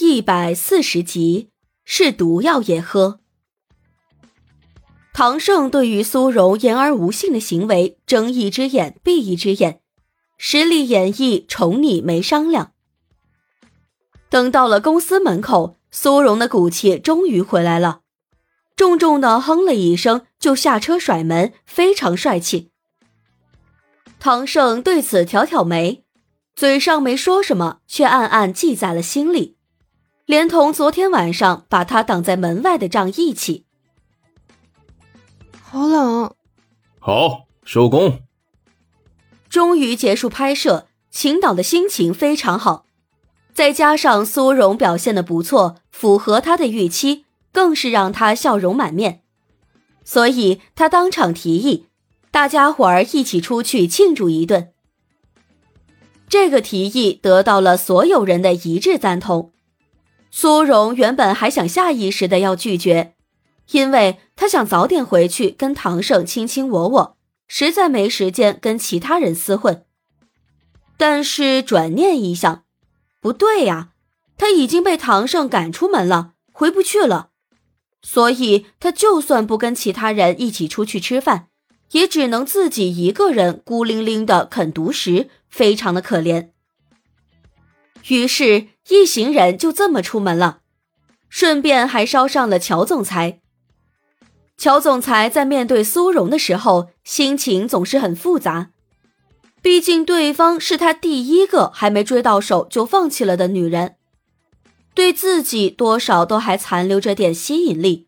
一百四十集，是毒药也喝。唐胜对于苏荣言而无信的行为睁一只眼闭一只眼，实力演绎宠你没商量。等到了公司门口，苏荣的骨气终于回来了，重重的哼了一声，就下车甩门，非常帅气。唐胜对此挑挑眉，嘴上没说什么，却暗暗记在了心里，连同昨天晚上把他挡在门外的仗一起。好冷，好收工。终于结束拍摄，秦导的心情非常好。再加上苏荣表现的不错，符合他的预期，更是让他笑容满面。所以他当场提议，大家伙儿一起出去庆祝一顿。这个提议得到了所有人的一致赞同。苏荣原本还想下意识的要拒绝，因为他想早点回去跟唐胜卿卿我我，实在没时间跟其他人厮混。但是转念一想。不对呀，他已经被唐胜赶出门了，回不去了，所以他就算不跟其他人一起出去吃饭，也只能自己一个人孤零零的啃独食，非常的可怜。于是，一行人就这么出门了，顺便还捎上了乔总裁。乔总裁在面对苏荣的时候，心情总是很复杂。毕竟对方是他第一个还没追到手就放弃了的女人，对自己多少都还残留着点吸引力，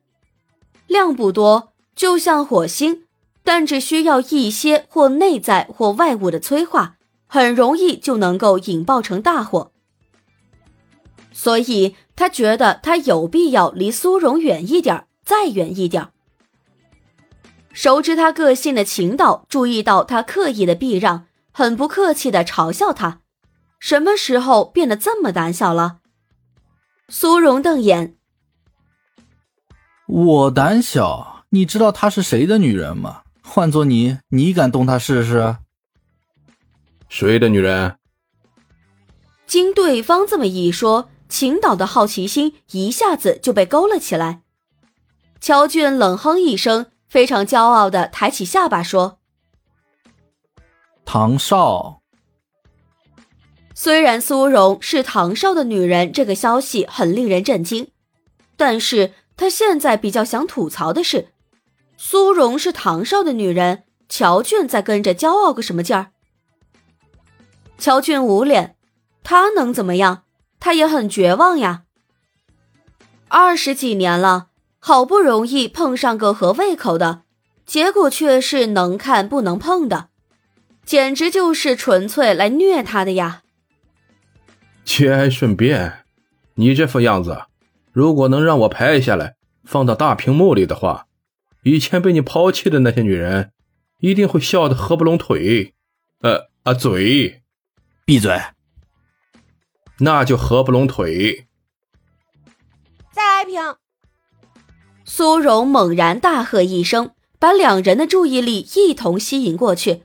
量不多，就像火星，但只需要一些或内在或外物的催化，很容易就能够引爆成大火。所以他觉得他有必要离苏荣远一点，再远一点。熟知他个性的秦导注意到他刻意的避让。很不客气的嘲笑他，什么时候变得这么胆小了？苏荣瞪眼，我胆小？你知道她是谁的女人吗？换做你，你敢动她试试？谁的女人？经对方这么一说，秦导的好奇心一下子就被勾了起来。乔俊冷哼一声，非常骄傲的抬起下巴说。唐少，虽然苏荣是唐少的女人，这个消息很令人震惊，但是他现在比较想吐槽的是，苏荣是唐少的女人，乔俊在跟着骄傲个什么劲儿？乔俊捂脸，他能怎么样？他也很绝望呀。二十几年了，好不容易碰上个合胃口的，结果却是能看不能碰的。简直就是纯粹来虐他的呀！节哀顺变，你这副样子，如果能让我拍下来放到大屏幕里的话，以前被你抛弃的那些女人一定会笑得合不拢腿，呃啊嘴，闭嘴，那就合不拢腿。再来一瓶。苏荣猛然大喝一声，把两人的注意力一同吸引过去。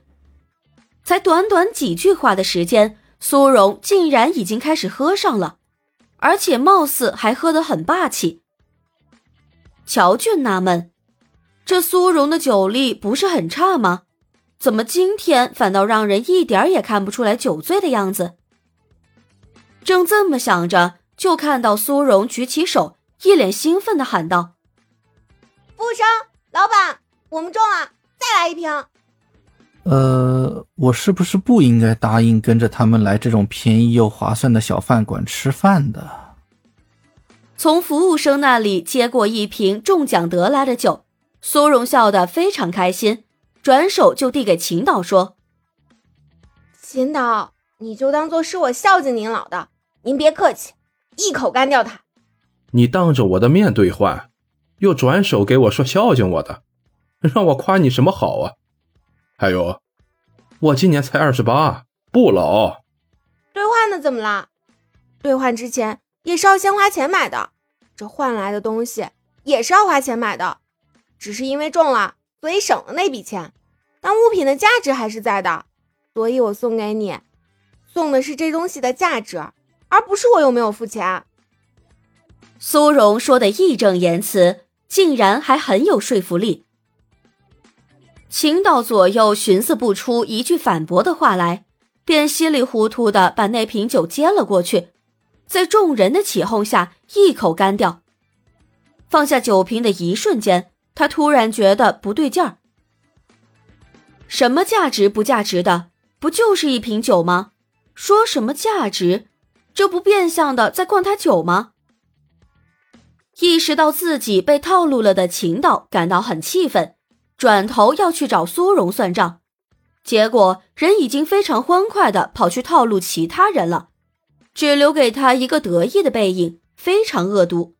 才短短几句话的时间，苏荣竟然已经开始喝上了，而且貌似还喝得很霸气。乔俊纳闷，这苏荣的酒力不是很差吗？怎么今天反倒让人一点也看不出来酒醉的样子？正这么想着，就看到苏荣举起手，一脸兴奋的喊道：“服务生，老板，我们中了，再来一瓶。”呃，我是不是不应该答应跟着他们来这种便宜又划算的小饭馆吃饭的？从服务生那里接过一瓶中奖得来的酒，苏荣笑得非常开心，转手就递给秦导说：“秦导，你就当做是我孝敬您老的，您别客气，一口干掉它。”你当着我的面兑换，又转手给我说孝敬我的，让我夸你什么好啊？还有，我今年才二十八，不老。兑换的怎么了？兑换之前也是要先花钱买的，这换来的东西也是要花钱买的，只是因为中了，所以省了那笔钱，但物品的价值还是在的，所以我送给你，送的是这东西的价值，而不是我有没有付钱。苏荣说的义正言辞，竟然还很有说服力。秦岛左右寻思不出一句反驳的话来，便稀里糊涂的把那瓶酒接了过去，在众人的起哄下一口干掉。放下酒瓶的一瞬间，他突然觉得不对劲儿。什么价值不价值的，不就是一瓶酒吗？说什么价值，这不变相的在灌他酒吗？意识到自己被套路了的秦导感到很气愤。转头要去找苏荣算账，结果人已经非常欢快的跑去套路其他人了，只留给他一个得意的背影，非常恶毒。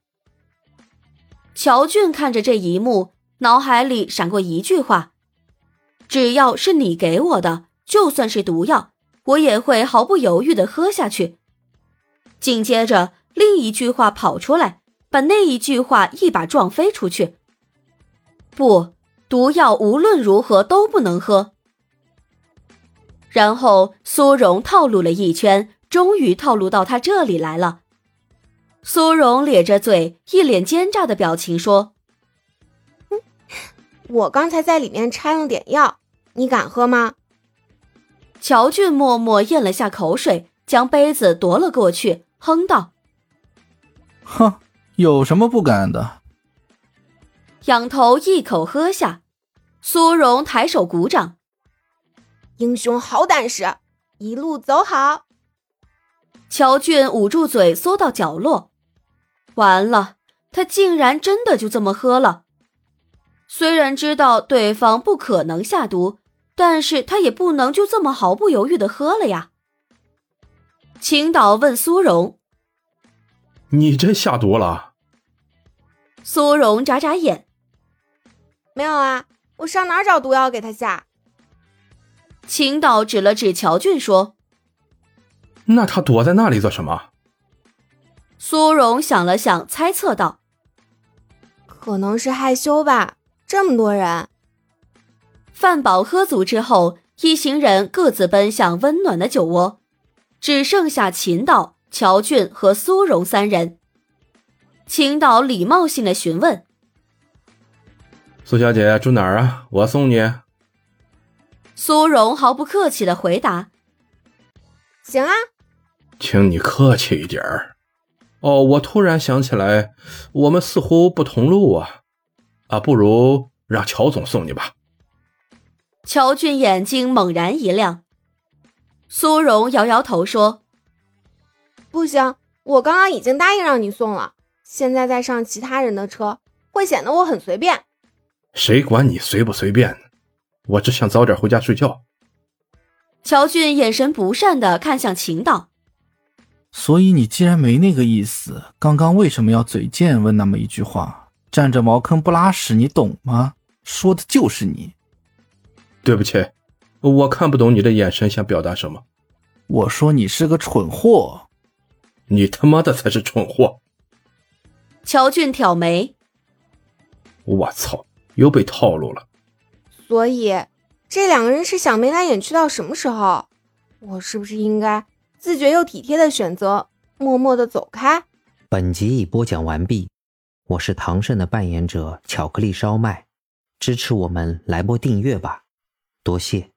乔俊看着这一幕，脑海里闪过一句话：“只要是你给我的，就算是毒药，我也会毫不犹豫的喝下去。”紧接着，另一句话跑出来，把那一句话一把撞飞出去。不。毒药无论如何都不能喝。然后苏荣套路了一圈，终于套路到他这里来了。苏荣咧着嘴，一脸奸诈的表情说：“我刚才在里面掺了点药，你敢喝吗？”乔俊默默咽了下口水，将杯子夺了过去，哼道：“哼，有什么不敢的？”仰头一口喝下。苏荣抬手鼓掌，英雄好胆识，一路走好。乔俊捂住嘴，缩到角落。完了，他竟然真的就这么喝了。虽然知道对方不可能下毒，但是他也不能就这么毫不犹豫的喝了呀。青岛问苏荣：“你真下毒了？”苏荣眨眨眼：“没有啊。”我上哪找毒药给他下？秦导指了指乔俊说：“那他躲在那里做什么？”苏荣想了想，猜测道：“可能是害羞吧，这么多人。”饭饱喝足之后，一行人各自奔向温暖的酒窝，只剩下秦导、乔俊和苏荣三人。秦导礼貌性的询问。苏小姐住哪儿啊？我送你。苏荣毫不客气的回答：“行啊，请你客气一点儿。哦，我突然想起来，我们似乎不同路啊。啊，不如让乔总送你吧。”乔俊眼睛猛然一亮。苏荣摇摇头说：“不行，我刚刚已经答应让你送了，现在再上其他人的车，会显得我很随便。”谁管你随不随便呢？我只想早点回家睡觉。乔俊眼神不善的看向秦导，所以你既然没那个意思，刚刚为什么要嘴贱问那么一句话？占着茅坑不拉屎，你懂吗？说的就是你。对不起，我看不懂你的眼神想表达什么。我说你是个蠢货。你他妈的才是蠢货。乔俊挑眉，我操！又被套路了，所以这两个人是想眉来眼去到什么时候？我是不是应该自觉又体贴的选择默默的走开？本集已播讲完毕，我是唐胜的扮演者巧克力烧麦，支持我们来波订阅吧，多谢。